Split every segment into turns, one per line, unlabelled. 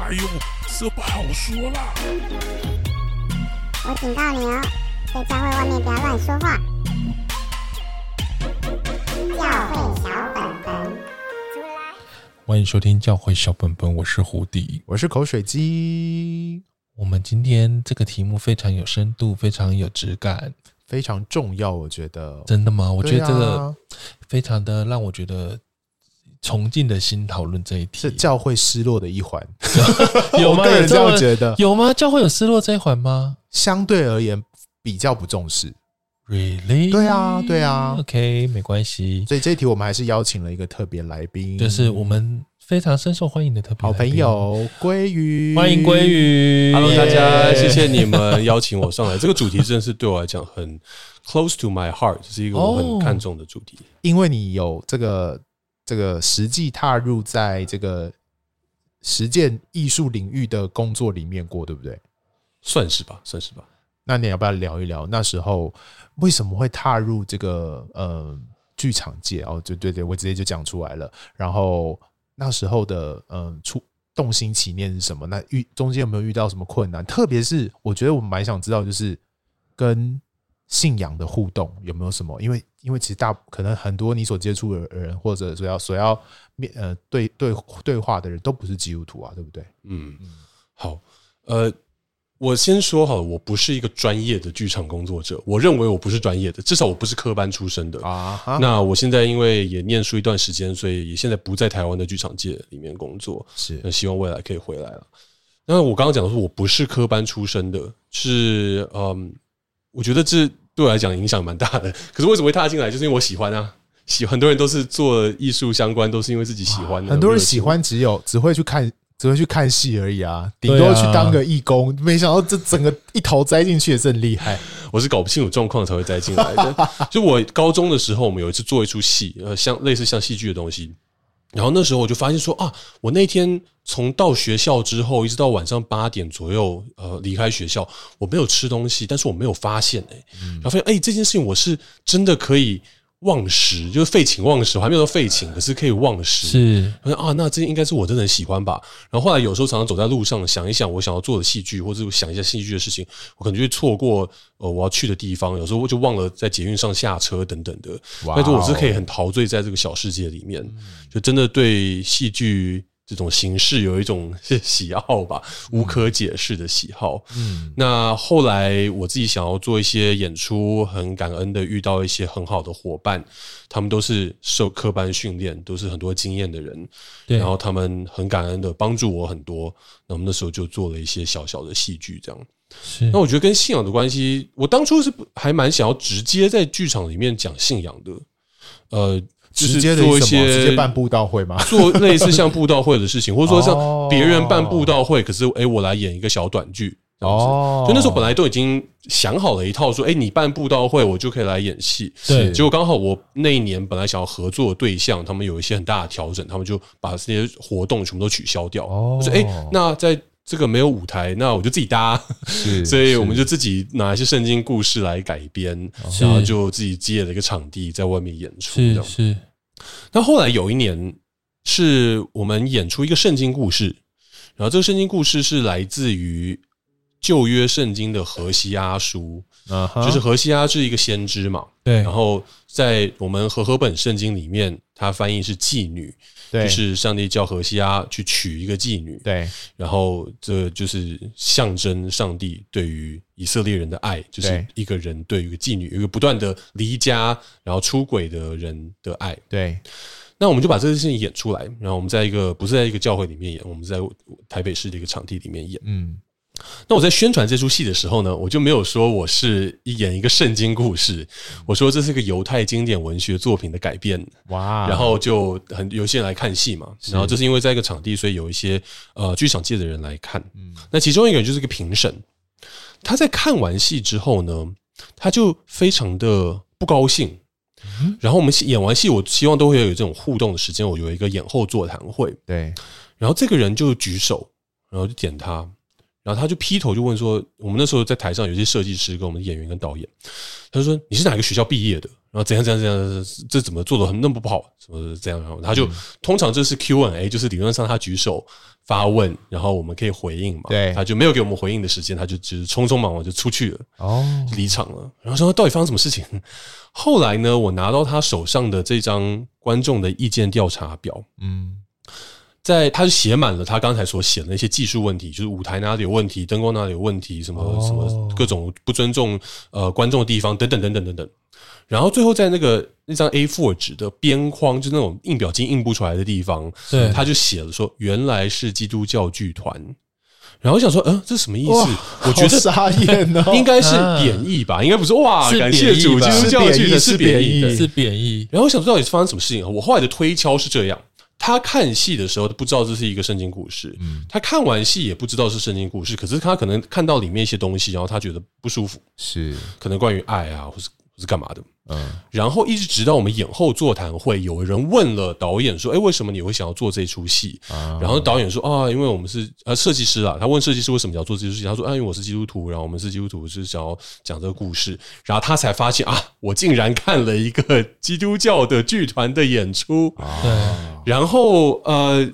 哎呦，这不好说啦！
我警告你哦，在教会外面不要乱说话。教会小本本，出来！
欢迎收听教会小本本，我是胡迪，
我是口水鸡。
我们今天这个题目非常有深度，非常有质感，
非常重要。我觉得
真的吗？我觉得这个非常的让我觉得。崇敬的心讨论这一题，
是教会失落的一环，
有吗？有
这样觉得？
有吗？教会有失落这一环吗？
相对而言，比较不重视。
Really？
对啊，对啊。
OK，没关系。
所以这一题我们还是邀请了一个特别来宾，
就是我们非常深受欢迎的特别
好朋友鲑鱼。
欢迎鲑鱼
，Hello，大家，谢谢你们邀请我上来。这个主题真的是对我来讲很 close to my heart，这是一个我很看重的主题，
因为你有这个。这个实际踏入在这个实践艺术领域的工作里面过，对不对？
算是吧，算是吧。
那你要不要聊一聊那时候为什么会踏入这个呃剧场界？哦，对对对，我直接就讲出来了。然后那时候的嗯，出动心起念是什么？那遇中间有没有遇到什么困难？特别是我觉得我们蛮想知道，就是跟。信仰的互动有没有什么？因为因为其实大可能很多你所接触的人，或者说要所要面呃对对对话的人都不是基督徒啊，对不对？
嗯嗯，好，呃，我先说好了，我不是一个专业的剧场工作者，我认为我不是专业的，至少我不是科班出身的啊。那我现在因为也念书一段时间，所以也现在不在台湾的剧场界里面工作，是那希望未来可以回来了。那我刚刚讲的是我不是科班出身的，是嗯。我觉得这对我来讲影响蛮大的。可是为什么会踏进来？就是因为我喜欢啊，喜很多人都是做艺术相关，都是因为自己喜欢的。
很多人喜欢只有只会去看，只会去看戏而已啊，顶多去当个义工。没想到这整个一头栽进去也是很厉害。
我是搞不清楚状况才会栽进来的。就我高中的时候，我们有一次做一出戏，呃，像类似像戏剧的东西。然后那时候我就发现说啊，我那天从到学校之后一直到晚上八点左右，呃，离开学校，我没有吃东西，但是我没有发现哎、欸，然后发现哎，这件事情我是真的可以。忘食就是废寝忘食，我还没有说废寝，可是可以忘食。
是，
我说啊，那这应该是我真的很喜欢吧。然后后来有时候常常走在路上，想一想我想要做的戏剧，或者想一下戏剧的事情，我可能就会错过呃我要去的地方。有时候我就忘了在捷运上下车等等的。但是我是可以很陶醉在这个小世界里面，就真的对戏剧。这种形式有一种 喜好吧，无可解释的喜好。嗯，那后来我自己想要做一些演出，很感恩的遇到一些很好的伙伴，他们都是受科班训练，都是很多经验的人。对，然后他们很感恩的帮助我很多。那我们那时候就做了一些小小的戏剧，这样。是。那我觉得跟信仰的关系，我当初是还蛮想要直接在剧场里面讲信仰的。呃。就是做一些
直接办布道会吗？
做类似像布道会的事情，或者说像别人办布道会，可是哎，我来演一个小短剧。哦，就那时候本来都已经想好了一套，说哎，你办布道会，我就可以来演戏。对，结果刚好我那一年本来想要合作的对象，他们有一些很大的调整，他们就把这些活动全部都取消掉。我说哎，那在这个没有舞台，那我就自己搭。所以我们就自己拿一些圣经故事来改编，然后就自己借了一个场地在外面演出。是是。那后来有一年，是我们演出一个圣经故事，然后这个圣经故事是来自于旧约圣经的荷西阿书，就是荷西阿是一个先知嘛，对。然后在我们和合本圣经里面，它翻译是妓女，就是上帝叫荷西阿去娶一个妓女，对。然后这就是象征上帝对于以色列人的爱，就是一个人对于一个妓女，一个不断的离家然后出轨的人的爱，对。那我们就把这件事情演出来，然后我们在一个不是在一个教会里面演，我们在台北市的一个场地里面演，嗯。那我在宣传这出戏的时候呢，我就没有说我是演一个圣经故事，我说这是个犹太经典文学作品的改编。哇！然后就很有些人来看戏嘛，然后这是因为在一个场地，所以有一些呃剧场界的人来看。嗯，那其中一个人就是个评审，他在看完戏之后呢，他就非常的不高兴。然后我们演完戏，我希望都会有这种互动的时间，我有一个演后座谈会。对，然后这个人就举手，然后就点他。然后他就劈头就问说：“我们那时候在台上有些设计师跟我们的演员跟导演，他就说你是哪个学校毕业的？然后怎样怎样怎样？这怎么做的很那么不好？什么这样？然后他就、嗯、通常这是 Q&A，就是理论上他举手发问，然后我们可以回应嘛。
对，
他就没有给我们回应的时间，他就只是匆匆忙忙就出去了，
哦，
离场了。然后说到底发生什么事情？后来呢，我拿到他手上的这张观众的意见调查表，嗯。”在，他就写满了他刚才所写的那些技术问题，就是舞台哪里有问题，灯光哪里有问题，什么什么各种不尊重呃观众的地方，等等等等等等。然后最后在那个那张 A4 纸的边框，就那种印表机印不出来的地方，对，他就写了说原来是基督教剧团。然后我想说，嗯、呃，这是什么意思？我觉得
傻眼哦，
应该是贬义吧，应该不是哇，感谢主，基督教剧的是贬义，
是贬义。
然后我想说，到底是发生什么事情？我后来的推敲是这样。他看戏的时候，他不知道这是一个圣经故事。嗯，他看完戏也不知道是圣经故事，可是他可能看到里面一些东西，然后他觉得不舒服，是可能关于爱啊，或是。是干嘛的？嗯，然后一直直到我们演后座谈会，有人问了导演说：“哎，为什么你会想要做这出戏？”然后导演说：“啊，因为我们是呃设计师啊。”他问设计师为什么要做这出戏？他说：“啊，因为我是基督徒，然后我们是基督徒，是想要讲这个故事。”然后他才发现啊，我竟然看了一个基督教的剧团的演出。对，然后呃，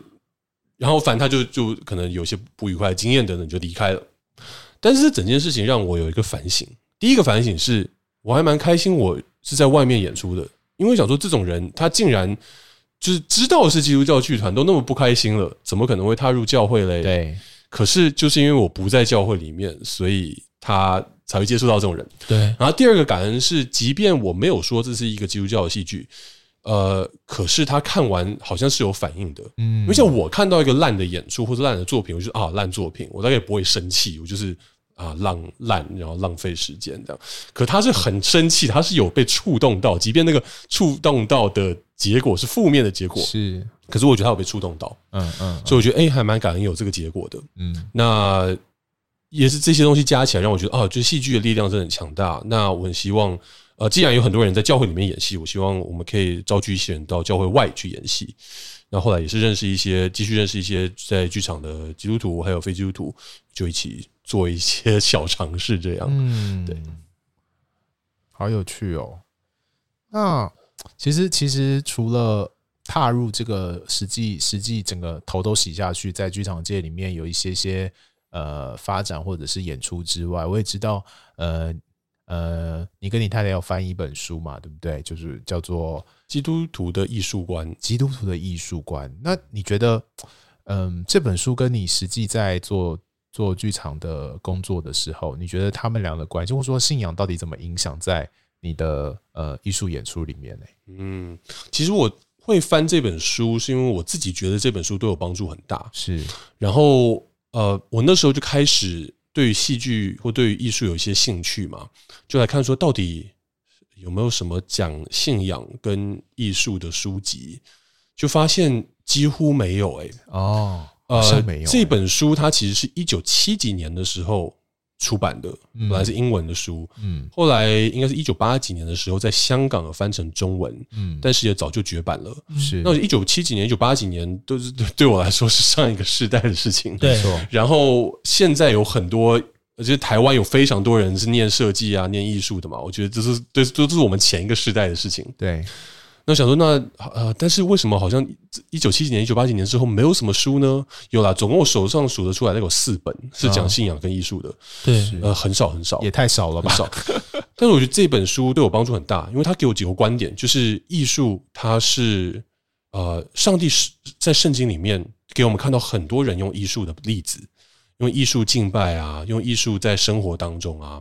然后反正他就就可能有些不愉快的经验等等，就离开了。但是整件事情让我有一个反省。第一个反省是。我还蛮开心，我是在外面演出的，因为想说这种人，他竟然就是知道是基督教剧团，都那么不开心了，怎么可能会踏入教会嘞？对。可是就是因为我不在教会里面，所以他才会接触到这种人。对。然后第二个感恩是，即便我没有说这是一个基督教的戏剧，呃，可是他看完好像是有反应的。嗯。因为像我看到一个烂的演出或者烂的作品，我就啊烂作品，我大概也不会生气，我就是。啊，浪烂，然后浪费时间这样。可他是很生气，他是有被触动到，即便那个触动到的结果是负面的结果，是。可是我觉得他有被触动到，嗯嗯，嗯。所以我觉得，哎，还蛮感恩有这个结果的，嗯。那也是这些东西加起来，让我觉得，哦，就是戏剧的力量真的很强大。那我很希望，呃，既然有很多人在教会里面演戏，我希望我们可以招聚一些人到教会外去演戏。那后来也是认识一些，继续认识一些在剧场的基督徒，还有非基督徒，就一起。做一些小尝试，这样，嗯，对，
好有趣哦。那其实，其实除了踏入这个实际，实际整个头都洗下去，在剧场界里面有一些些呃发展或者是演出之外，我也知道，呃呃，你跟你太太要翻一本书嘛，对不对？就是叫做《
基督徒的艺术观》。
基督徒的艺术观。那你觉得，嗯、呃，这本书跟你实际在做做剧场的工作的时候，你觉得他们俩的关系，或者说信仰到底怎么影响在你的呃艺术演出里面呢？
嗯，其实我会翻这本书，是因为我自己觉得这本书对我帮助很大。是，然后呃，我那时候就开始对于戏剧或对于艺术有一些兴趣嘛，就来看说到底有没有什么讲信仰跟艺术的书籍，就发现几乎没有哎、欸、哦。呃，这本书它其实是一九七几年的时候出版的，本来是英文的书，嗯，后来应该是一九八几年的时候在香港翻成中文，嗯，但是也早就绝版了。是，那一九七几年、一九八几年都是对我来说是上一个世代的事情，没错。然后现在有很多，而且台湾有非常多人是念设计啊、念艺术的嘛，我觉得这是对，都是我们前一个世代的事情，对。那想说，那呃，但是为什么好像一九七几年、一九八几年之后没有什么书呢？有啦，总共我手上数得出来，那有四本是讲信仰跟艺术的，对，呃，很少很少，
也太少了吧？很少。
但是我觉得这本书对我帮助很大，因为它给我几个观点，就是艺术它是呃，上帝是在圣经里面给我们看到很多人用艺术的例子。用艺术敬拜啊，用艺术在生活当中啊，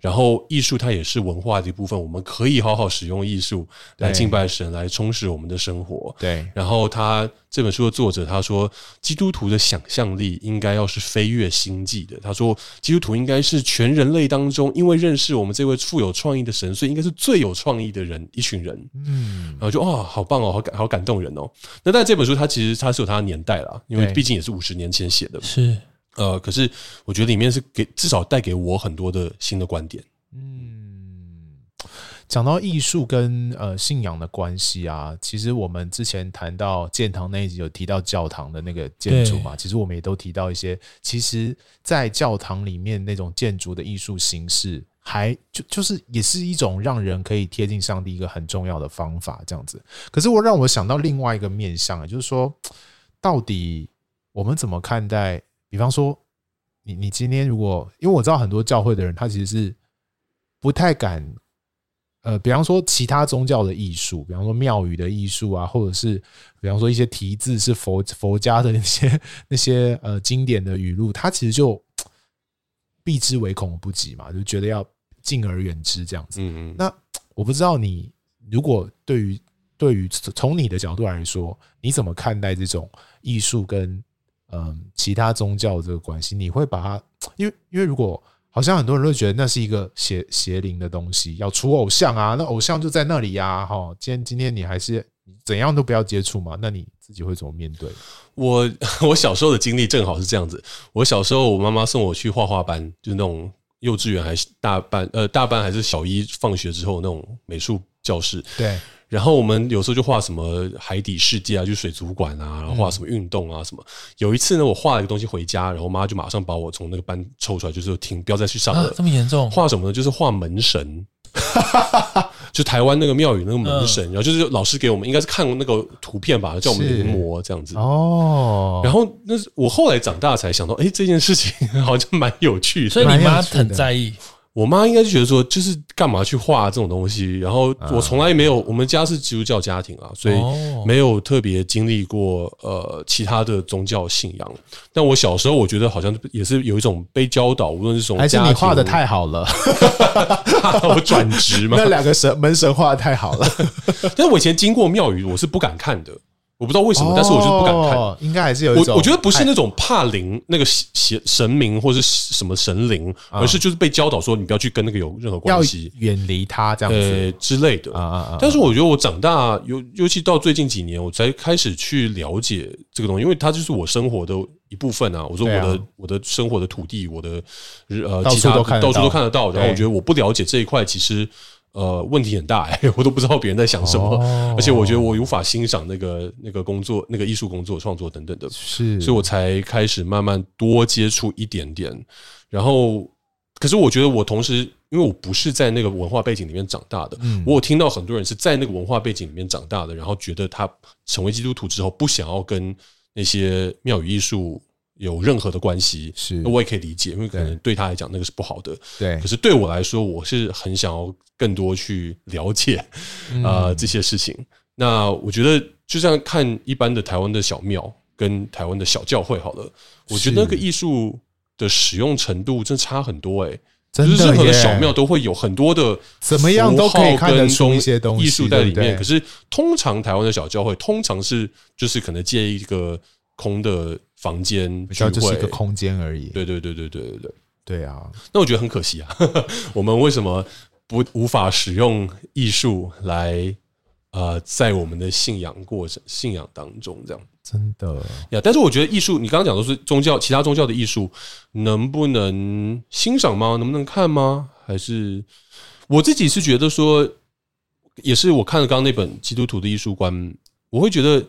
然后艺术它也是文化的一部分，我们可以好好使用艺术来敬拜神，来充实我们的生活。对，然后他这本书的作者他说，基督徒的想象力应该要是飞跃星际的。他说，基督徒应该是全人类当中，因为认识我们这位富有创意的神，所以应该是最有创意的人一群人。嗯，然后就哦，好棒哦，好感好感动人哦。那但这本书它其实它是有它的年代啦，因为毕竟也是五十年前写的。是。呃，可是我觉得里面是给至少带给我很多的新的观点。
嗯，讲到艺术跟呃信仰的关系啊，其实我们之前谈到建堂那一集有提到教堂的那个建筑嘛，其实我们也都提到一些，其实，在教堂里面那种建筑的艺术形式，还就就是也是一种让人可以贴近上帝一个很重要的方法，这样子。可是我让我想到另外一个面向，就是说，到底我们怎么看待？比方说，你你今天如果，因为我知道很多教会的人，他其实是不太敢。呃，比方说其他宗教的艺术，比方说庙宇的艺术啊，或者是比方说一些题字是佛佛家的那些 那些呃经典的语录，他其实就避之唯恐不及嘛，就觉得要敬而远之这样子。嗯嗯。那我不知道你如果对于对于从你的角度来说，你怎么看待这种艺术跟嗯、呃、其他宗教这个关系？你会把它，因为因为如果。好像很多人都觉得那是一个邪邪灵的东西，要除偶像啊，那偶像就在那里呀、啊，哈，今天今天你还是怎样都不要接触嘛，那你自己会怎么面对？
我 我小时候的经历正好是这样子，我小时候我妈妈送我去画画班，就是那种幼稚园还是大班，呃，大班还是小一放学之后那种美术教室，
对。
然后我们有时候就画什么海底世界啊，就是水族馆啊，然后画什么运动啊什么。有一次呢，我画了一个东西回家，然后我妈就马上把我从那个班抽出来，就是停，不要再去上了。
这么严重？
画什么呢？就是画门神，就台湾那个庙宇那个门神。然后就是老师给我们，应该是看那个图片吧，叫我们临摹这样子。哦。然后那是我后来长大才想到，哎，这件事情 好像蛮有趣的。
所以你妈很在意。
我妈应该就觉得说，就是干嘛去画这种东西？然后我从来没有，我们家是基督教家庭啊，所以没有特别经历过呃其他的宗教信仰。但我小时候，我觉得好像也是有一种被教导，无论是从
还是你画的太好了，
我转职嘛？
那两个神门神画的太好了，
但是我以前经过庙宇，我是不敢看的。我不知道为什么，但是我就是不敢看。
应该还是有一种，
我我觉得不是那种怕灵那个邪神明或者是什么神灵，而是就是被教导说你不要去跟那个有任何关系，
远离他这样子
之类的啊啊啊！但是我觉得我长大，尤尤其到最近几年，我才开始去了解这个东西，因为它就是我生活的一部分啊。我说我的我的生活的土地，我的呃，其他到处都看得到。然后我觉得我不了解这一块，其实。呃，问题很大哎、欸，我都不知道别人在想什么，哦、而且我觉得我无法欣赏那个那个工作、那个艺术工作、创作等等的，
是，
所以我才开始慢慢多接触一点点。然后，可是我觉得我同时，因为我不是在那个文化背景里面长大的，嗯，我有听到很多人是在那个文化背景里面长大的，然后觉得他成为基督徒之后，不想要跟那些庙宇艺术有任何的关系，
是，
那我也可以理解，因为可能对他来讲那个是不好的，
对。
可是对我来说，我是很想要。更多去了解啊、呃、这些事情，那我觉得就像看一般的台湾的小庙跟台湾的小教会好了，我觉得那个艺术的使用程度真差很多哎、欸，就是任何的小庙都会有很多的
怎么样都可以看得出一些东西
艺术在里面，可是通常台湾的小教会通常是就是可能借一个空的房间，
比较就是一个空间而已。
对对对对对对对
对啊！
那我觉得很可惜啊，我们为什么？不无法使用艺术来呃，在我们的信仰过程、信仰当中，这样
真的
呀。但是我觉得艺术，你刚刚讲的是宗教，其他宗教的艺术能不能欣赏吗？能不能看吗？还是我自己是觉得说，也是我看了刚刚那本《基督徒的艺术观》，我会觉得一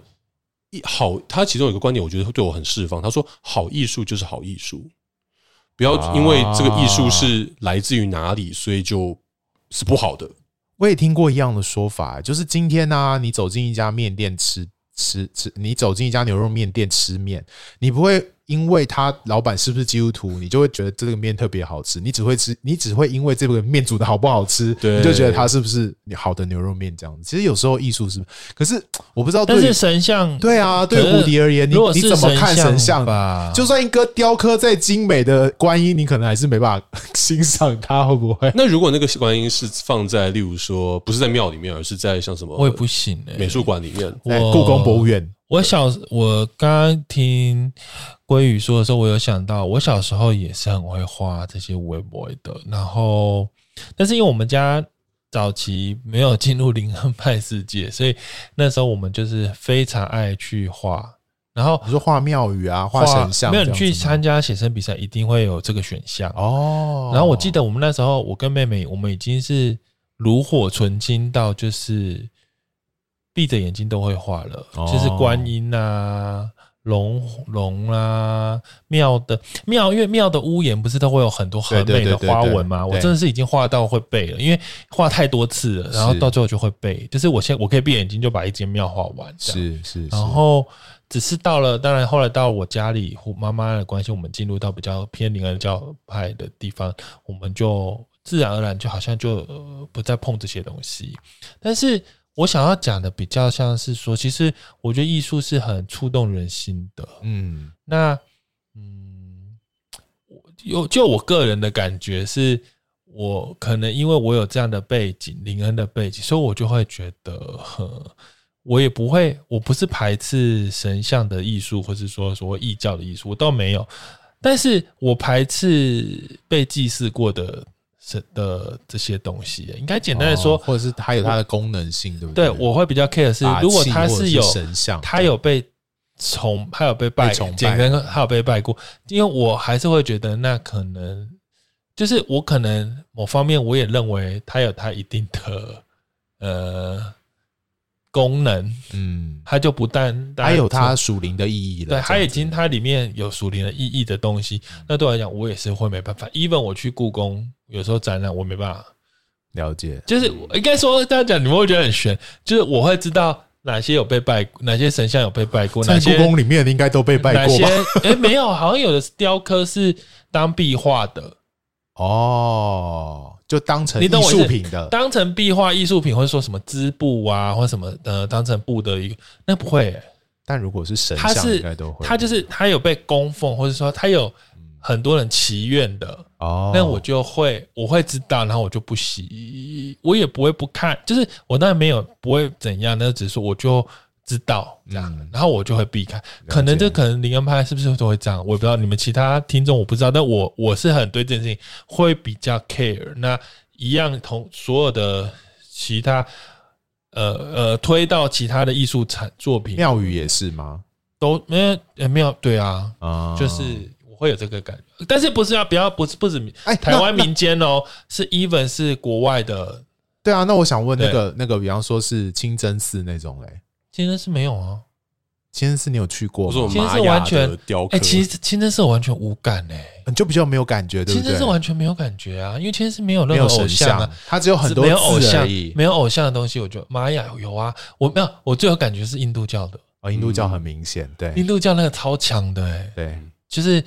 好，他其中有一个观点，我觉得对我很释放。他说，好艺术就是好艺术，不要因为这个艺术是来自于哪里，所以就。是不好的。
我也听过一样的说法，就是今天呢、啊，你走进一家面店吃吃吃，你走进一家牛肉面店吃面，你不会。因为他老板是不是基督徒，你就会觉得这个面特别好吃。你只会吃，你只会因为这个面煮的好不好吃，你就觉得它是不是好的牛肉面这样子。其实有时候艺术是，可是我不知道。但是
神像，
对啊，对蝴蝶而言，你你怎么看神像吧？就算一个雕刻再精美的观音，你可能还是没办法欣赏它，会不会？
那如果那个观音是放在，例如说，不是在庙里面，而是在像什么，
我也不行哎，
美术馆里面，
故宫博物院。
我小，我刚刚听鲑鱼说的时候，我有想到，我小时候也是很会画这些微博的。然后，但是因为我们家早期没有进入灵恩派世界，所以那时候我们就是非常爱去画。然后
你说画庙宇啊，画神像，
没有你去参加写生比赛，一定会有这个选项哦。然后我记得我们那时候，我跟妹妹，我们已经是。炉火纯青到就是闭着眼睛都会画了，哦、就是观音啊。龙龙啊，庙的庙，因为庙的屋檐不是都会有很多很美的花纹吗？我真的是已经画到会背了，因为画太多次了，然后到最后就会背。就是我现在我可以闭眼睛就把一间庙画完，
是是。
然后只是到了，当然后来到我家里或，妈妈的关系，我们进入到比较偏灵恩教派的地方，我们就自然而然就好像就不再碰这些东西，但是。我想要讲的比较像是说，其实我觉得艺术是很触动人心的。嗯，那嗯，有就我个人的感觉是，我可能因为我有这样的背景，林恩的背景，所以我就会觉得，呵，我也不会，我不是排斥神像的艺术，或是说所谓异教的艺术，我倒没有，但是我排斥被祭祀过的。是的，这些东西应该简单的说，
或者是它有它的功能性，对不对？
对，我会比较 care 是，如果它是有
神像，
它有被崇，它有被拜，简单，它有被拜过，因为我还是会觉得，那可能就是我可能某方面我也认为它有它一定的呃。功能，嗯，它就不但
还有它属灵的意义了。
对，它已经它里面有属灵的意义的东西，那对我来讲，我也是会没办法。even 我去故宫，有时候展览，我没办法
了解。
就是应该说这样讲，你们会觉得很悬。就是我会知道哪些有被拜，哪些神像有被拜过，哪些
故宫里面应该都被拜过。
哪些？哎，没有，好像有的雕刻是当壁画的。
哦。就当成艺术品的，
当成壁画艺术品，或者说什么织布啊，或者什么呃，当成布的一个，那不会、欸。
但如果是神像，应该都会。
他就是他有被供奉，或者说他有很多人祈愿的哦，那我就会我会知道，然后我就不洗，我也不会不看，就是我当然没有不会怎样，那只是说我就。知道这样，然后我就会避开。可能这可能灵恩派是不是都会这样？我也不知道。你们其他听众我不知道，但我我是很对这件事情会比较 care。那一样同所有的其他呃呃推到其他的艺术产作品，
庙宇也是吗？
都没有庙对啊，就是我会有这个感觉。但是不是要不要不是不止哎台湾民间哦，是 even 是国外的。
对啊，那我想问那个那个，比方说是清真寺那种嘞。
清真寺没有啊，
清真寺你有去过吗？
清真寺完全哎，其实清真寺我完全无感哎，
你就比较没有感觉，对不对？
清真寺完全没有感觉啊，因为清真寺没有任何偶像啊，
它只有很多
没有偶像，没有偶像的东西。我觉得玛雅有啊，我没有，我最有感觉是印度教的
啊，印度教很明显，对，
印度教那个超强的哎，
对，
就是。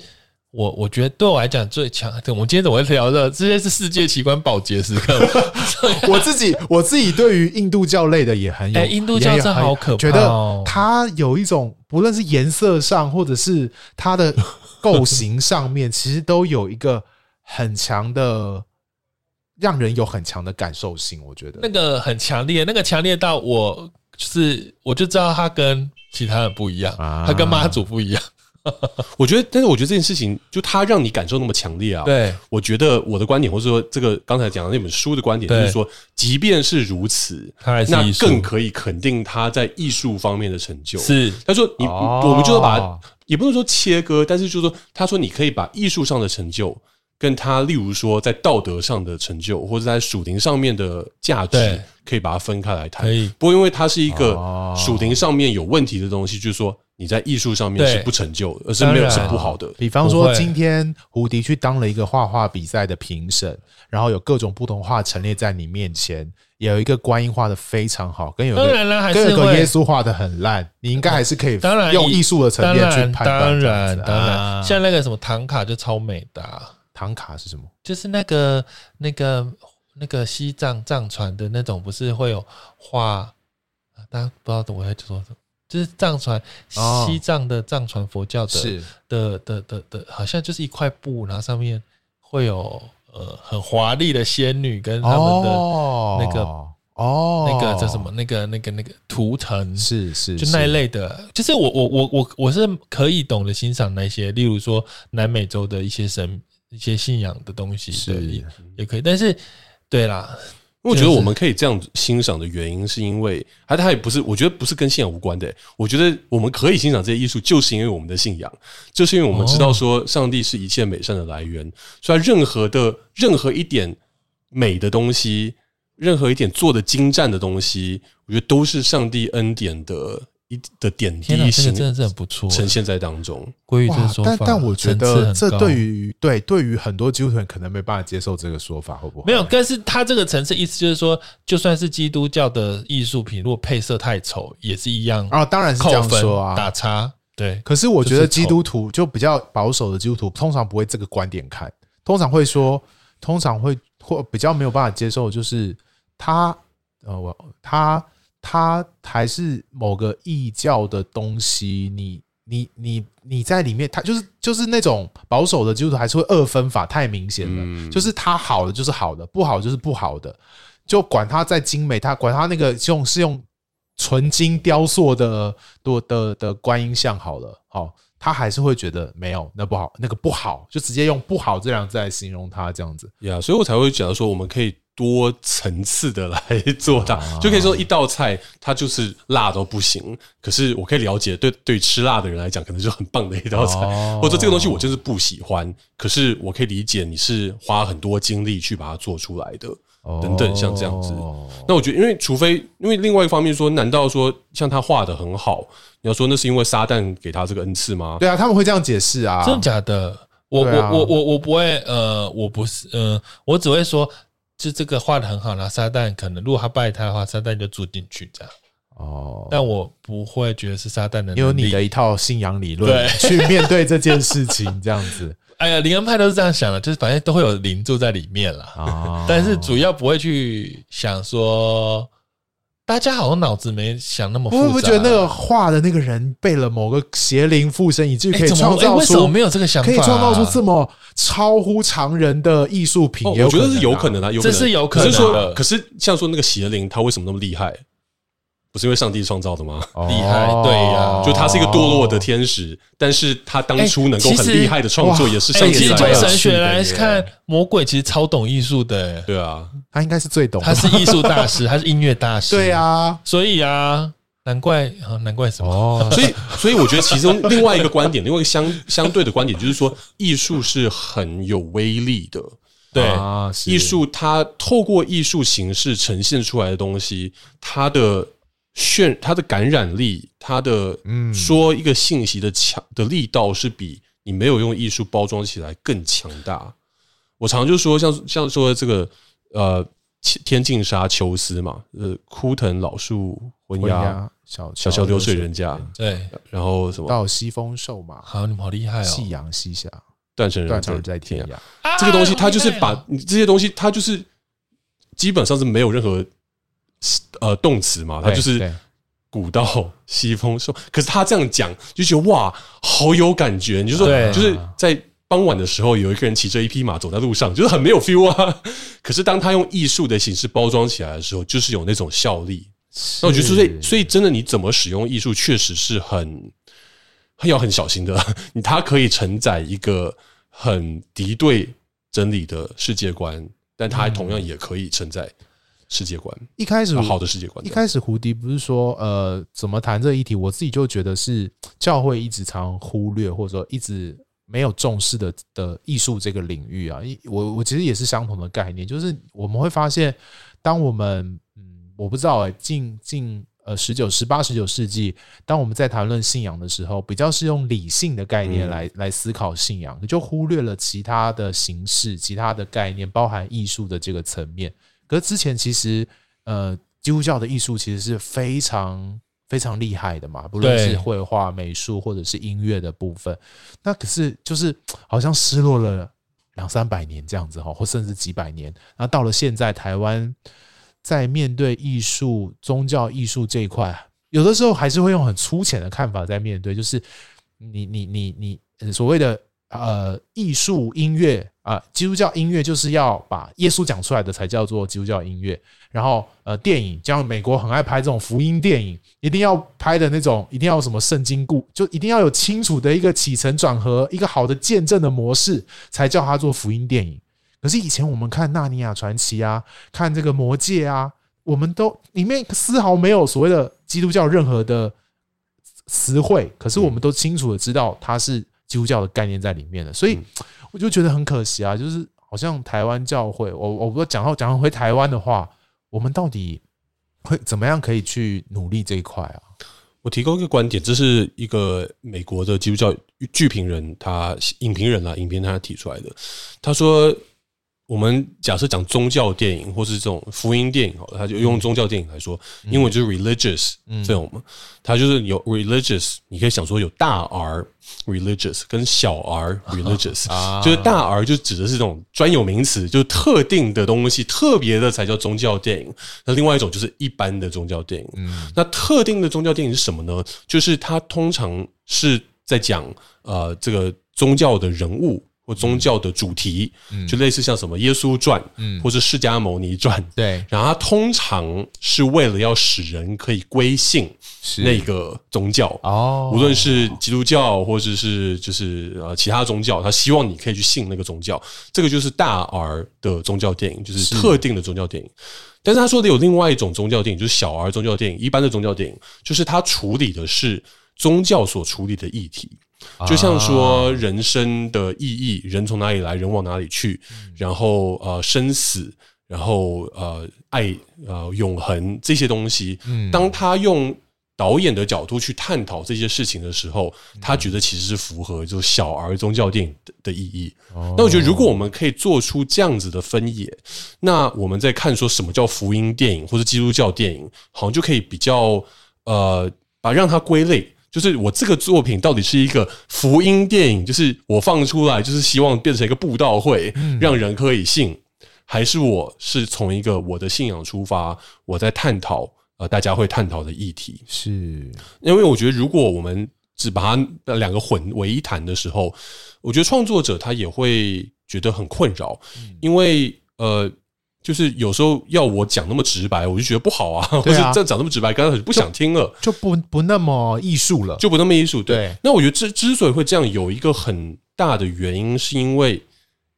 我我觉得对我来讲最强，对，我们今天怎么会聊的？这些是世界奇观保洁时刻。
我自己我自己对于印度教类的也很有，
印度教真好可怕，
觉得它有一种不论是颜色上，或者是它的构型上面，其实都有一个很强的，让人有很强的感受性。我觉得
那个很强烈，那个强烈到我就是我就知道他跟其他人不一样，他跟妈祖不一样。
我觉得，但是我觉得这件事情，就他让你感受那么强烈啊。
对，
我觉得我的观点，或者说这个刚才讲的那本书的观点，就是说，即便是如此，那更可以肯定他在艺术方面的成就。
是，
他说你，我们就要把，也不能说切割，但是就是说，他说你可以把艺术上的成就，跟他，例如说在道德上的成就，或者在属灵上面的价值，可以把它分开来谈。不过因为它是一个属灵上面有问题的东西，就是说。你在艺术上面是不成就的，而是没有是不好的。
比方说，今天胡迪去当了一个画画比赛的评审，然后有各种不同画陈列在你面前，有一个观音画的非常好，跟有个跟有个耶稣画的很烂，你应该还是可以当然用艺术的层面去判断。
当然，当然，像那个什么唐卡就超美的。
唐卡是什么？
就是那个那个那个西藏藏传的那种，不是会有画？大家不知道怎么会说什么。就是藏传西藏的藏传佛教的是的的的的，好像就是一块布，然后上面会有呃很华丽的仙女跟他们的那个哦那个叫什么那个那个那个图腾
是是
就那一类的，就是我我我我我是可以懂得欣赏那些，例如说南美洲的一些神一些信仰的东西是也可以，但是对啦。
我觉得我们可以这样欣赏的原因，是因为它它也不是，我觉得不是跟信仰无关的。我觉得我们可以欣赏这些艺术，就是因为我们的信仰，就是因为我们知道说上帝是一切美善的来源。所以任何的任何一点美的东西，任何一点做的精湛的东西，我觉得都是上帝恩典的一的点滴性，
真的真的很不错，
呈现在当中。
归于这个说法，
但但我觉得这对于对对于很多基督徒可能没办法接受这个说法，会不会？
没有，但是他这个层次意思就是说，就算是基督教的艺术品，如果配色太丑，也是一样
啊，当然是这样说啊，
打叉。对，
可是我觉得基督徒就比较保守的基督徒，通常不会这个观点看，通常会说，通常会或比较没有办法接受，就是他呃，我他他还是某个异教的东西，你你你你在里面，他就是就是那种保守的基督徒还是会二分法太明显了，就是它好的就是好的，不好就是不好的，就管它再精美，它管它那个用是用。纯金雕塑的多的的观音像好了，好，他还是会觉得没有那不好，那个不好，就直接用不好这两个字来形容它，这样子。
呀，所以我才会讲说，我们可以多层次的来做它，就可以说一道菜它就是辣都不行，可是我可以了解，对对吃辣的人来讲，可能就很棒的一道菜，或者这个东西我就是不喜欢，可是我可以理解你是花很多精力去把它做出来的。等等，像这样子，那我觉得，因为除非，因为另外一方面说，难道说像他画的很好，你要说那是因为撒旦给他这个恩赐吗？
对啊，他们会这样解释啊，
真的假的？我我我我我不会，呃，我不是，呃，我只会说，就这个画的很好，然后撒旦可能如果他拜他的话，撒旦就住进去这样。哦，但我不会觉得是撒旦的，
有你的一套信仰理论去面对这件事情，这样子。
哎呀，灵恩派都是这样想的，就是反正都会有灵住在里面了。哦，但是主要不会去想说，大家好像脑子没想那么复杂。
不不觉得那个画的那个人被了某个邪灵附身，以至于可以创造出？为什么
没有这个想法？
可以创造出这么超乎常人的艺术品？
我觉得是有可能的，有可能
这是有可能。
可是说，可是像说那个邪灵，他为什么那么厉害？不是因为上帝创造的吗？
厉害，对呀，
就他是一个堕落的天使，但是他当初能够很厉害的创作，也是上帝来的。
神学来看，魔鬼其实超懂艺术的，
对啊，
他应该是最懂，
他是艺术大师，他是音乐大师，
对啊，
所以啊，难怪啊，难怪什么？
哦，
所以，所以我觉得其中另外一个观点，另外一个相相对的观点，就是说，艺术是很有威力的，对，艺术它透过艺术形式呈现出来的东西，它的。渲它的感染力，它的说一个信息的强的力道是比你没有用艺术包装起来更强大。我常常就说，像像说这个呃，天净沙秋思嘛，呃，枯藤老树昏鸦，小小桥流水人家，
对，
然后什么
到西风瘦马，
好，你们好厉害哦，
夕阳西下，
断层
人在天涯。
这个东西，它就是把你这些东西，它就是基本上是没有任何。呃，动词嘛，它就是古道西风瘦。可是他这样讲，就觉得哇，好有感觉。你就说，就是在傍晚的时候，有一个人骑着一匹马走在路上，就是很没有 feel 啊。可是当他用艺术的形式包装起来的时候，就是有那种效力。那我觉得，所以，所以真的，你怎么使用艺术，确实是很要很小心的。你它可以承载一个很敌对真理的世界观，但它同样也可以承载。世界观
一开始
好的世界观，
一开始胡迪不是说呃怎么谈这个议题？我自己就觉得是教会一直常忽略或者说一直没有重视的的艺术这个领域啊。我我其实也是相同的概念，就是我们会发现，当我们嗯我不知道哎近近呃十九十八十九世纪，当我们在谈论信仰的时候，比较是用理性的概念来来思考信仰，就忽略了其他的形式、其他的概念，包含艺术的这个层面。可是之前其实，呃，基督教的艺术其实是非常非常厉害的嘛，不论是绘画、美术或者是音乐的部分。那可是就是好像失落了两三百年这样子哈，或甚至几百年。那到了现在，台湾在面对艺术、宗教艺术这一块，有的时候还是会用很粗浅的看法在面对，就是你你你你所谓的。呃，艺术音乐啊，基督教音乐就是要把耶稣讲出来的才叫做基督教音乐。然后呃，电影，像美国很爱拍这种福音电影，一定要拍的那种，一定要有什么圣经故，就一定要有清楚的一个起承转合，一个好的见证的模式，才叫它做福音电影。可是以前我们看《纳尼亚传奇》啊，看这个《魔戒》啊，我们都里面丝毫没有所谓的基督教任何的词汇，可是我们都清楚的知道它是。基督教的概念在里面的，所以我就觉得很可惜啊，就是好像台湾教会，我我不讲到讲回台湾的话，我们到底会怎么样可以去努力这一块啊？
我提供一个观点，这是一个美国的基督教剧评人，他影评人啊，影评他提出来的。他说。我们假设讲宗教电影，或是这种福音电影，好了，他就用宗教电影来说，英文就是 religious 这种嘛，它就是有 religious，你可以想说有大 R religious 跟小 R religious，就是大 R 就指的是这种专有名词，就是特定的东西，特别的才叫宗教电影。那另外一种就是一般的宗教电影。那特定的宗教电影是什么呢？就是它通常是在讲呃这个宗教的人物。或宗教的主题，就类似像什么《耶稣传》，嗯，或是《释迦牟尼传》，对。然后它通常是为了要使人可以归信那个宗教哦，无论是基督教或者是就是呃其他宗教，他希望你可以去信那个宗教。这个就是大 R 的宗教电影，就是特定的宗教电影。但是他说的有另外一种宗教电影，就是小 R 宗教电影。一般的宗教电影，就是他处理的是宗教所处理的议题。就像说人生的意义，人从哪里来，人往哪里去，然后呃生死，然后呃爱呃永恒这些东西，当他用导演的角度去探讨这些事情的时候，他觉得其实是符合就小儿宗教电影的意义。那我觉得如果我们可以做出这样子的分野，那我们在看说什么叫福音电影或者基督教电影，好像就可以比较呃把让它归类。就是我这个作品到底是一个福音电影，就是我放出来就是希望变成一个布道会，让人可以信，还是我是从一个我的信仰出发，我在探讨呃大家会探讨的议题？是因为我觉得如果我们只把它两个混为一谈的时候，我觉得创作者他也会觉得很困扰，因为呃。就是有时候要我讲那么直白，我就觉得不好啊。或者这讲那么直白，刚开始不想听了，
就不不那么艺术了，
就不那么艺术。对，那我觉得之之所以会这样，有一个很大的原因，是因为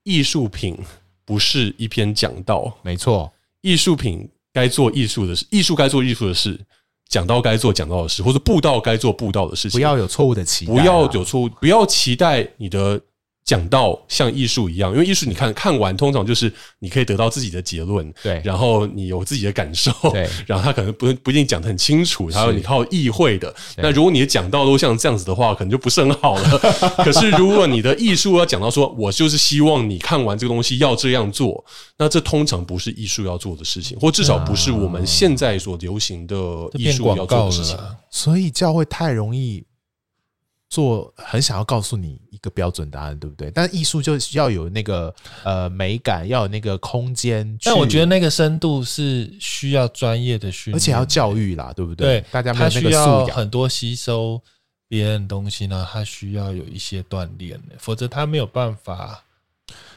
艺术品不是一篇讲道，
没错。
艺术品该做艺术的事，艺术该做艺术的事，讲到该做讲到的事，或者布道该做布道的事情。
不要有错误的期待，
不要有错误，不要期待你的。讲到像艺术一样，因为艺术你看看完，通常就是你可以得到自己的结论，对，然后你有自己的感受，对，然后他可能不不一定讲得很清楚，他说你靠意会的。那如果你的讲到都像这样子的话，可能就不是很好了。可是如果你的艺术要讲到说，我就是希望你看完这个东西要这样做，那这通常不是艺术要做的事情，或至少不是我们现在所流行的艺术要做的事情。
所以教会太容易。做很想要告诉你一个标准答案，对不对？但艺术就要有那个呃美感，要有那个空间。
但我觉得那个深度是需要专业的训练，
而且要教育啦，对不对？
对，大家没有那个素养，很多吸收别人的东西呢，他需要有一些锻炼，否则他没有办法。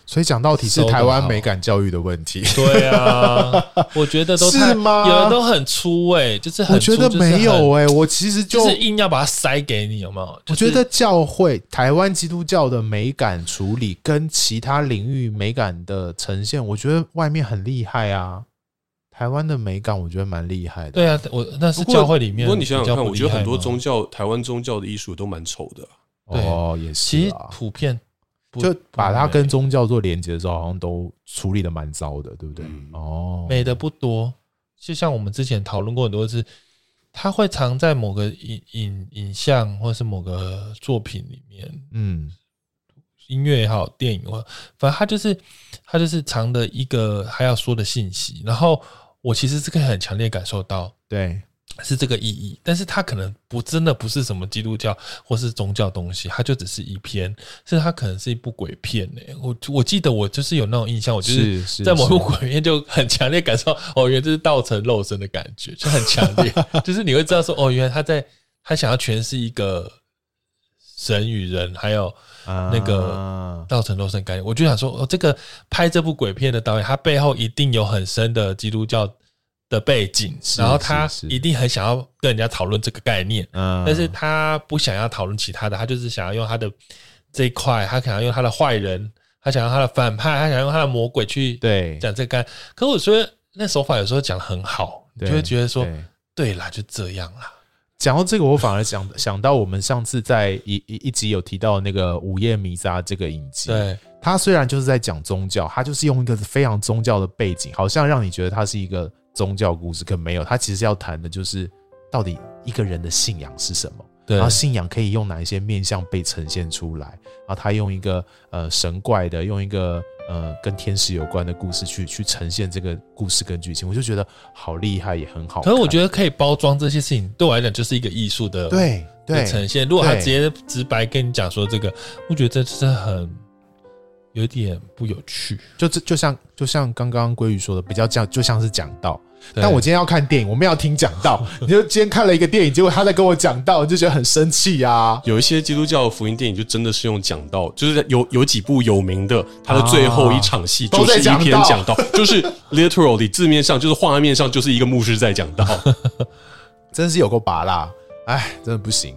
所以讲到底是台湾美感教育的问题。
对啊，我觉得都是吗？有人都很粗哎，就是很粗，
我觉得没有哎，我其实
就是硬要把它塞给你，有没有？
我觉得教会台湾基督教的美感处理跟其他领域美感的呈现，我觉得外面很厉害啊。台湾的美感我觉得蛮厉害的。
对啊，我那是教会里面。
不过你想想看，我觉得很多宗教，台湾宗教的艺术都蛮丑的。
哦，也是，
其实普遍。
就把它跟宗教做连接的时候，好像都处理的蛮糟的，对不对？嗯、哦，
美的不多，就像我们之前讨论过很多次，它会藏在某个影影影像或者是某个作品里面，嗯，音乐也好，电影或反正它就是它就是藏的一个还要说的信息。然后我其实是可以很强烈感受到，
对。
是这个意义，但是它可能不真的不是什么基督教或是宗教东西，它就只是一篇，甚至它可能是一部鬼片呢。我我记得我就是有那种印象，我就是在某部鬼片就很强烈感受，哦，原来这是道成肉身的感觉，就很强烈，就是你会知道说，哦，原来他在他想要诠释一个神与人，还有那个道成肉身感觉。我就想说，哦，这个拍这部鬼片的导演，他背后一定有很深的基督教。的背景，然后他一定很想要跟人家讨论这个概念，嗯，但是他不想要讨论其他的，他就是想要用他的这一块，他想要用他的坏人，他想要他的反派，他想用他的魔鬼去对讲这个概念。可我觉得那手法有时候讲的很好，就会觉得说，对啦，就这样啦。
讲到这个，我反而想想到我们上次在一一一集有提到那个午夜弥撒这个影集，对，他虽然就是在讲宗教，他就是用一个非常宗教的背景，好像让你觉得他是一个。宗教故事，可没有，他其实要谈的就是到底一个人的信仰是什
么。
然后信仰可以用哪一些面向被呈现出来？然后他用一个呃神怪的，用一个呃跟天使有关的故事去去呈现这个故事跟剧情，我就觉得好厉害，也很好。
可是我觉得可以包装这些事情，对我来讲就是一个艺术的
对对
呈现。如果他直接直白跟你讲说这个，我觉得这是很有点不有趣。
就这就像就像刚刚鲑鱼说的，比较像，就像是讲道。但我今天要看电影，我们要听讲道。你就今天看了一个电影，结果他在跟我讲道，就觉得很生气啊。
有一些基督教福音电影就真的是用讲道，就是有有几部有名的，它的最后一场戏就是一篇讲道，就是 literally 字面上就是画面上就是一个牧师在讲道，
真是有够拔啦，哎，真的不行。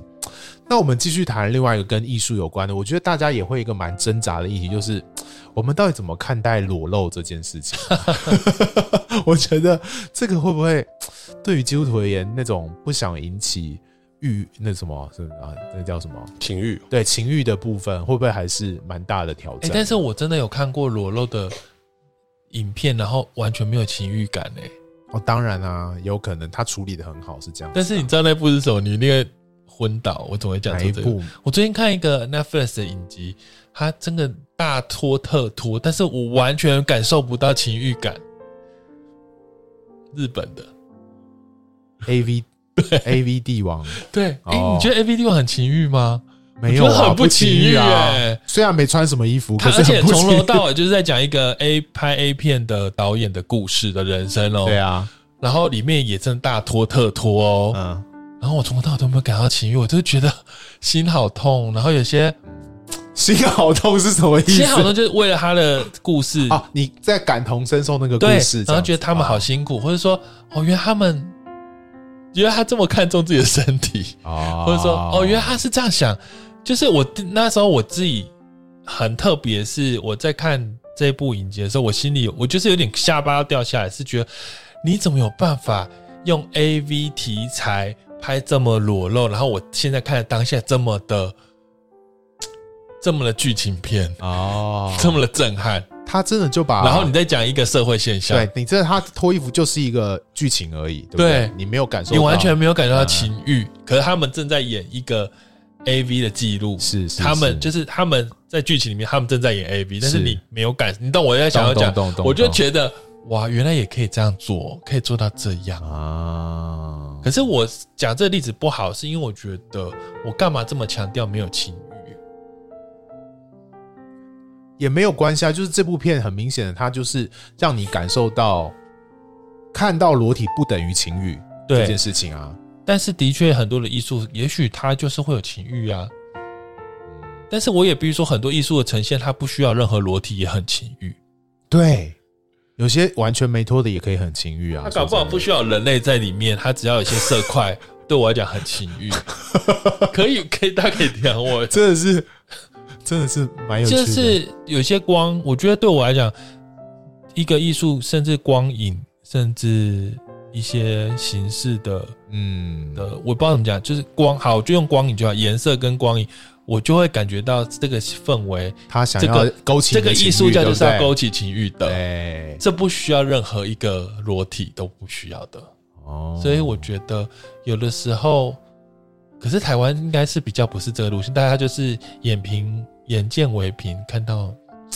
那我们继续谈另外一个跟艺术有关的，我觉得大家也会一个蛮挣扎的议题，就是 我们到底怎么看待裸露这件事情？我觉得这个会不会 对于基督徒而言，那种不想引起欲那什么是啊？那叫什么
情欲？
对情欲的部分，会不会还是蛮大的挑战？
欸，但是我真的有看过裸露的影片，然后完全没有情欲感诶。
哦，当然啊，有可能他处理的很好，是这样。
但是你知道那部是什么？你那个。昏倒，我总会讲这个。哪一部？我最近看一个 Netflix 的影集，它真的大拖特拖，但是我完全感受不到情欲感。日本的
A V 对 A V 帝王
对，哎、欸，你觉得 A V 帝王很情欲吗？
没有、啊，
很不情欲哎。
虽然没穿什么衣服，
他而且从头到尾就是在讲一个 A 拍 A 片的导演的故事的人生哦。
对啊，
然后里面也真大拖特拖哦。嗯。然后我从头到尾都没有感到情欲，我就觉得心好痛。然后有些
心好痛是什么意思？
心好痛就是为了他的故事
啊，你在感同身受那个故事，
然后觉得他们好辛苦，或者说哦，原来他们原来他这么看重自己的身体啊，或者说哦，原来他是这样想。就是我那时候我自己很特别，是我在看这部影集的时候，我心里我就是有点下巴要掉下来，是觉得你怎么有办法用 AV 题材？拍这么裸露，然后我现在看当下这么的，这么的剧情片哦，这么的震撼，
他真的就把，
然后你再讲一个社会现象，
对，你这他脱衣服就是一个剧情而已，对不对？对，你没有感受，
你完全没有感受到情欲，嗯，可是他们正在演一个 A V 的记录，
是，是，是。
他们就是他们在剧情里面他们正在演 A V，但是你没有感，你懂我在想要讲，我就觉得哇，原来也可以这样做，可以做到这样啊。可是我讲这个例子不好，是因为我觉得我干嘛这么强调没有情欲？
也没有关系啊，就是这部片很明显的，它就是让你感受到看到裸体不等于情欲这件事情啊。
但是的确很多的艺术，也许它就是会有情欲啊。但是我也必须说，很多艺术的呈现，它不需要任何裸体也很情欲。
对。有些完全没脱的也可以很情欲啊，
他搞不好不需要人类在里面，他只要有些色块，对我来讲很情欲，可以可以大家可以点我，
真的是真的是蛮有趣的，
就是有些光，我觉得对我来讲，一个艺术甚至光影，甚至一些形式的，嗯。的，我不知道怎么讲，就是光好，我就用光影就好，颜色跟光影。我就会感觉到这个氛围，
他想要勾起
这个艺术家就是要勾起情欲的，
对，
这不需要任何一个裸体都不需要的哦。所以我觉得有的时候，可是台湾应该是比较不是这个路线，大家就是眼平眼见为凭，看到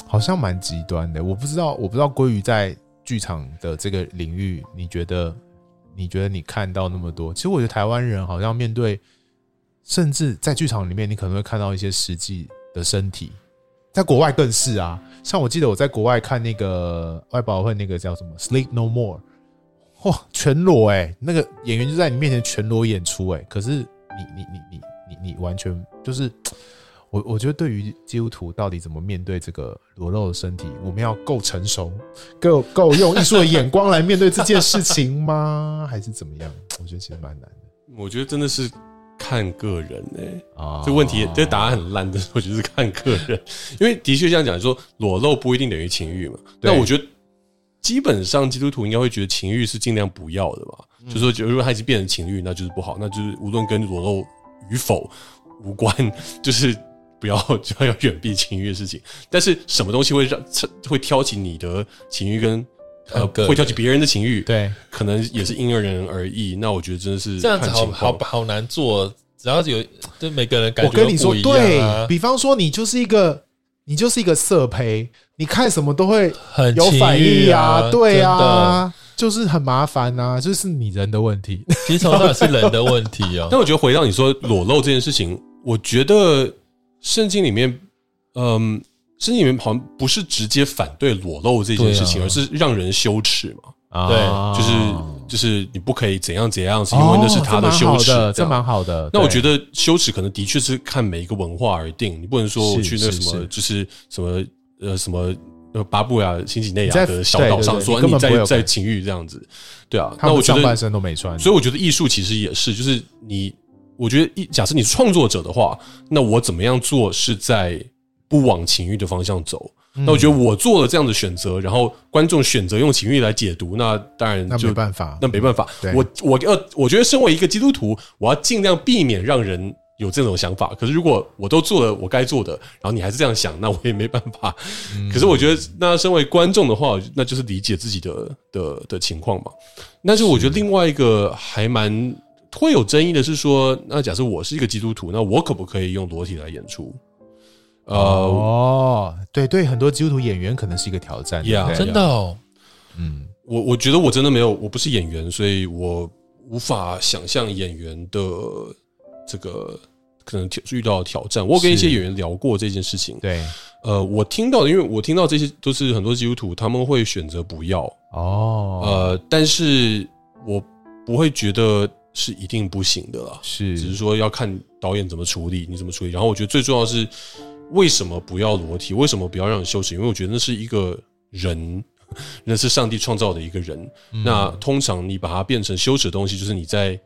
好像蛮极端的。我不知道，我不知道鲑鱼在剧场的这个领域，你觉得你觉得你看到那么多，其实我觉得台湾人好像面对。甚至在剧场里面，你可能会看到一些实际的身体，在国外更是啊。像我记得我在国外看那个外保会那个叫什么《Sleep No More》，哇，全裸哎，那个演员就在你面前全裸演出哎。可是你你你你你你完全就是我，我觉得对于基督徒到底怎么面对这个裸露的身体，我们要够成熟，够够用艺术的眼光来面对这件事情吗？还是怎么样？我觉得其实蛮难的。
我觉得真的是。看个人呢、欸，啊，这问题这答案很烂的，我觉得是看个人，因为的确这样讲说裸露不一定等于情欲嘛。那我觉得基本上基督徒应该会觉得情欲是尽量不要的吧，就是说，如果他已经变成情欲，那就是不好，那就是无论跟裸露与否无关，就是不要就要远避情欲的事情。但是什么东西会让会挑起你的情欲跟呃会挑起别人的情欲，
对，
可能也是因人而异。那我觉得真的是
这样子好好好难做，只要有对每个人感觉、啊、
我跟你说，对，比方说你就是一个你就是一个色胚，你看什么都会有反应啊，啊对啊。就是很麻烦呐、啊，就是你人的问题。
其实从是人的问题哦。
但我觉得回到你说裸露这件事情，我觉得圣经里面，嗯，圣经里面好像不是直接反对裸露这件事情，而是让人羞耻嘛。对，就是就是你不可以怎样怎样，是因为那是他的羞耻，
这蛮好的。
那我觉得羞耻可能的确是看每一个文化而定，你不能说我去那什么，就是什么呃什么。巴布亚新几内亚的小岛上说你在在情欲这样子，对啊，那我觉得上
半身都没穿，
所以我觉得艺术其实也是，就是你，我觉得一假设你是创作者的话，那我怎么样做是在不往情欲的方向走？那我觉得我做了这样的选择，然后观众选择用情欲来解读，那当然就
那没办法，
那没办法。我我要我觉得身为一个基督徒，我要尽量避免让人。有这种想法，可是如果我都做了我该做的，然后你还是这样想，那我也没办法。嗯、可是我觉得，那身为观众的话，那就是理解自己的的的情况嘛。但是我觉得另外一个还蛮会有争议的是说，那假设我是一个基督徒，那我可不可以用裸体来演出？
呃、哦，对对，很多基督徒演员可能是一个挑
战。真的哦。
嗯，我我觉得我真的没有，我不是演员，所以我无法想象演员的这个。可能遇到挑战，我跟一些演员聊过这件事情。
对，
呃，我听到的，因为我听到这些都是很多基督徒他们会选择不要
哦，
呃，但是我不会觉得是一定不行的啦，
是，
只是说要看导演怎么处理，你怎么处理。然后我觉得最重要的是为什么不要裸体？为什么不要让人羞耻？因为我觉得那是一个人，那是上帝创造的一个人。嗯、那通常你把它变成羞耻的东西，就是你在。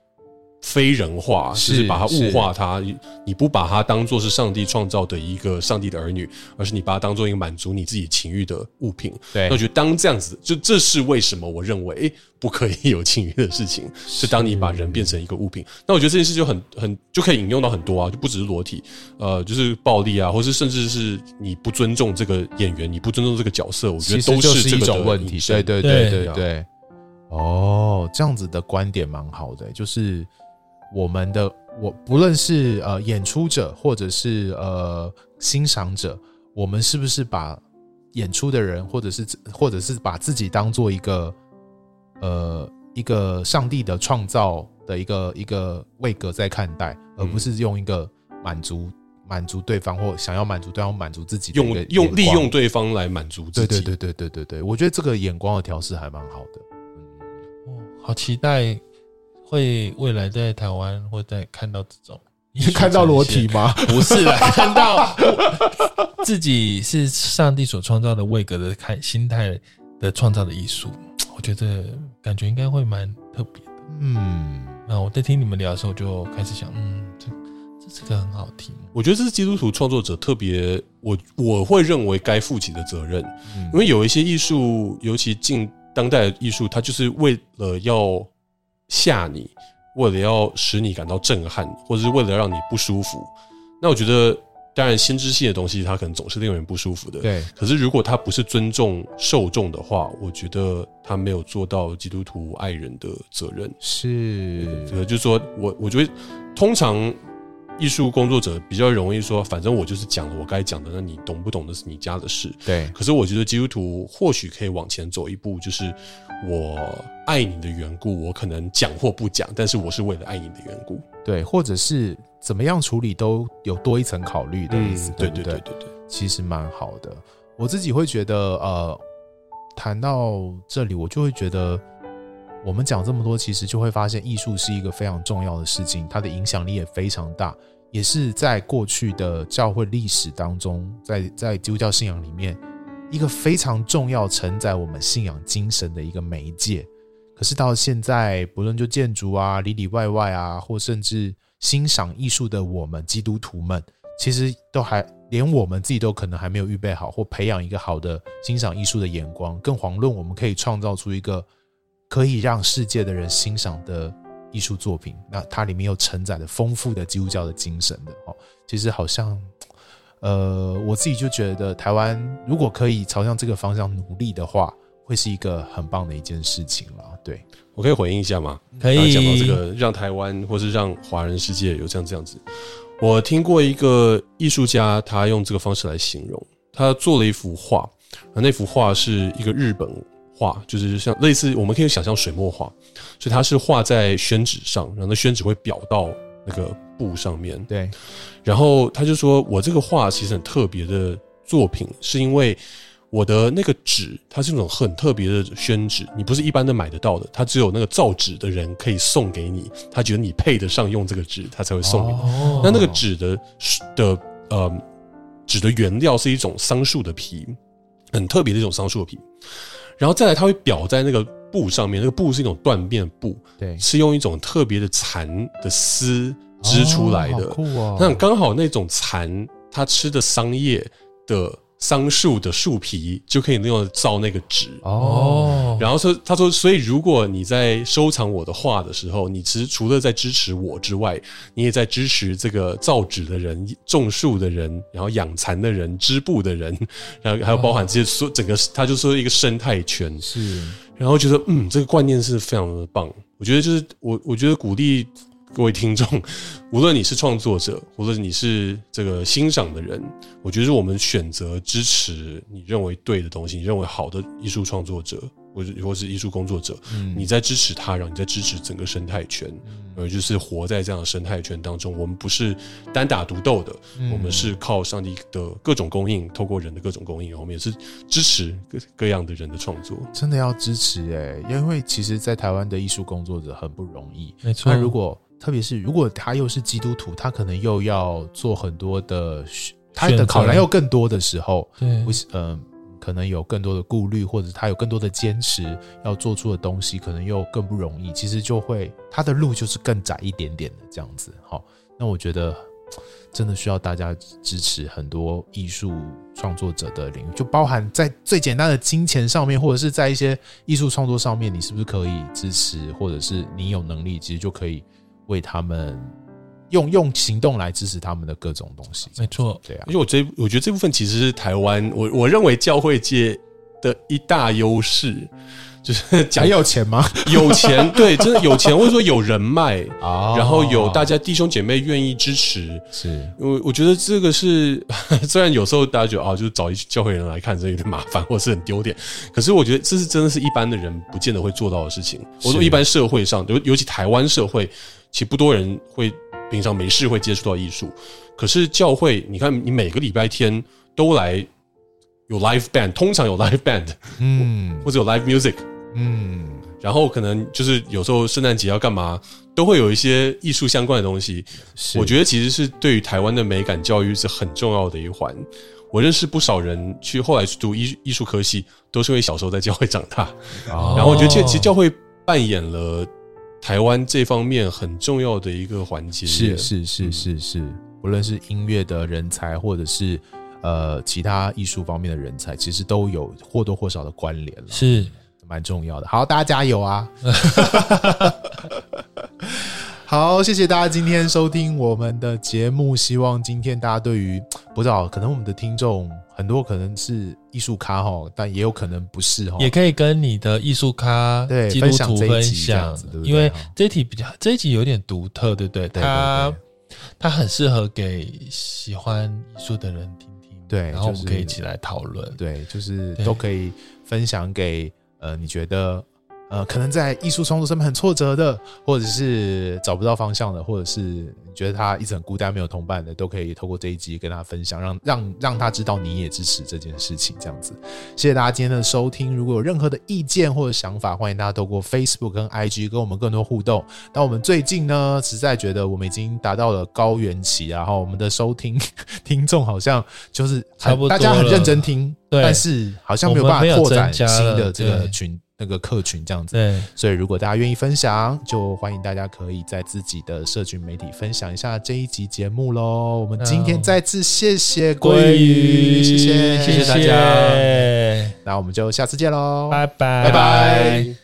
非人化，是，就是把它物化它。你不把它当做是上帝创造的一个上帝的儿女，而是你把它当做一个满足你自己情欲的物品。
对，
那我觉得当这样子，就这是为什么我认为不可以有情欲的事情，是当你把人变成一个物品。那我觉得这件事就很很就可以引用到很多啊，就不只是裸体，呃，就是暴力啊，或是甚至是你不尊重这个演员，你不尊重这个角色，我觉得都是这个的问题。
对对对对对。哦，这样子的观点蛮好的，就是。我们的我不论是呃演出者或者是呃欣赏者，我们是不是把演出的人或者是或者是把自己当做一个呃一个上帝的创造的一个一个位格在看待，而不是用一个满足满足对方或想要满足对方满足自己
用用利用对方来满足自己。
对对对对对对对，我觉得这个眼光的调试还蛮好的。
嗯，好期待。会未来在台湾会再看到这种，
你看到裸体吗？
不是啦，看到自己是上帝所创造的位格的看心态的创造的艺术，我觉得感觉应该会蛮特别的。
嗯，
那我在听你们聊的时候，就开始想，嗯，这这是个很好听。
我觉得这是基督徒创作者特别，我我会认为该负起的责任，嗯、因为有一些艺术，尤其近当代的艺术，它就是为了要。吓你，为了要使你感到震撼，或者是为了让你不舒服，那我觉得，当然先知性的东西，它可能总是令人不舒服的。
对。
可是如果他不是尊重受众的话，我觉得他没有做到基督徒爱人的责任。
是。
这个就是说我，我觉得通常。艺术工作者比较容易说，反正我就是讲了我该讲的，那你懂不懂的是你家的事。
对。
可是我觉得基督徒或许可以往前走一步，就是我爱你的缘故，我可能讲或不讲，但是我是为了爱你的缘故。
对，或者是怎么样处理都有多一层考虑的意思。对对对对对，其实蛮好的。我自己会觉得，呃，谈到这里，我就会觉得。我们讲这么多，其实就会发现艺术是一个非常重要的事情，它的影响力也非常大，也是在过去的教会历史当中，在在基督教信仰里面一个非常重要承载我们信仰精神的一个媒介。可是到现在，不论就建筑啊、里里外外啊，或甚至欣赏艺术的我们基督徒们，其实都还连我们自己都可能还没有预备好，或培养一个好的欣赏艺术的眼光，更遑论我们可以创造出一个。可以让世界的人欣赏的艺术作品，那它里面又承载了丰富的基督教的精神的哦。其实好像，呃，我自己就觉得台湾如果可以朝向这个方向努力的话，会会是一个很棒的一件事情了。对，
我可以回应一下吗？
可以。
讲到这个，让台湾或是让华人世界有这样这样子，我听过一个艺术家，他用这个方式来形容，他做了一幅画，而那幅画是一个日本画，就是像类似我们可以想象水墨画，所以它是画在宣纸上，然后那宣纸会裱到那个布上面。
对，
然后他就说，我这个画其实很特别的作品，是因为。我的那个纸，它是那种很特别的宣纸，你不是一般的买得到的，它只有那个造纸的人可以送给你，他觉得你配得上用这个纸，他才会送给你。哦、那那个纸的的呃纸的原料是一种桑树的皮，很特别的一种桑树的皮，然后再来它会裱在那个布上面，那个布是一种缎面布，
对，
是用一种特别的蚕的丝织出来的。哦、酷啊！那刚好那种蚕它吃的桑叶的。桑树的树皮就可以用来造那个纸。哦，然后说他说，所以如果你在收藏我的画的时候，你其实除了在支持我之外，你也在支持这个造纸的人、种树的人、然后养蚕的人、织布的人，然后还有包含这些说整个，他就说一个生态圈。
是，
然后觉得嗯，这个观念是非常的棒，我觉得就是我我觉得鼓励。各位听众，无论你是创作者，或者你是这个欣赏的人，我觉得我们选择支持你认为对的东西，你认为好的艺术创作者，或者或是艺术工作者，嗯，你在支持他，然后你在支持整个生态圈，而就是活在这样的生态圈当中。我们不是单打独斗的，我们是靠上帝的各种供应，透过人的各种供应，我们也是支持各各样的人的创作。
真的要支持诶，因为其实，在台湾的艺术工作者很不容易。
没错，
那如果特别是如果他又是基督徒，他可能又要做很多的，他的考量又更多的时候，
对，
嗯，可能有更多的顾虑，或者他有更多的坚持，要做出的东西可能又更不容易。其实就会他的路就是更窄一点点的这样子。好，那我觉得真的需要大家支持很多艺术创作者的领域，就包含在最简单的金钱上面，或者是在一些艺术创作上面，你是不是可以支持，或者是你有能力，其实就可以。为他们用用行动来支持他们的各种东西，
没错，
对啊。
因为我这我觉得这部分其实是台湾，我我认为教会界的一大优势，就是讲
有钱吗？
有钱，对，真的有钱，或者说有人脉啊，然后有大家弟兄姐妹愿意支持，
是。
我我觉得这个是，虽然有时候大家觉得啊，就是找一教会人来看，这有点麻烦，或是很丢脸，可是我觉得这是真的是一般的人不见得会做到的事情。我说一般社会上，尤尤其台湾社会。其实不多人会平常没事会接触到艺术，可是教会，你看你每个礼拜天都来有 live band，通常有 live band，嗯，或者有 live music，嗯，然后可能就是有时候圣诞节要干嘛，都会有一些艺术相关的东西。我觉得其实是对于台湾的美感教育是很重要的一环。我认识不少人去后来去读艺艺术科系，都是因为小时候在教会长大，哦、然后我觉得其实教会扮演了。台湾这方面很重要的一个环节，
是是是是是，无论是音乐的人才，或者是呃其他艺术方面的人才，其实都有或多或少的关联了，
是
蛮重要的。好，大家加油啊！好，谢谢大家今天收听我们的节目。希望今天大家对于不知道，可能我们的听众很多可能是艺术咖哈，但也有可能不是哈，
也可以跟你的艺术咖
对
基督徒分
享，
因为这一题比较这一集有点独特，对不对？它它很适合给喜欢艺术的人听听，
对，
然后我们可以一起来讨论，
对，就是都可以分享给呃，你觉得。呃，可能在艺术创作上面很挫折的，或者是找不到方向的，或者是你觉得他一直很孤单、没有同伴的，都可以透过这一集跟他分享，让让让他知道你也支持这件事情。这样子，谢谢大家今天的收听。如果有任何的意见或者想法，欢迎大家透过 Facebook 跟 IG 跟我们更多互动。那我们最近呢，实在觉得我们已经达到了高原期，然后我们的收听 听众好像就是
差不多，
大家很认真听，
对，
但是好像没有办法扩展新的这个群。那个客群这样子，
对，
所以如果大家愿意分享，就欢迎大家可以在自己的社群媒体分享一下这一集节目喽。我们今天再次谢谢鲑鱼，谢谢
谢谢大家，
那我们就下次见喽，
拜拜。
拜拜。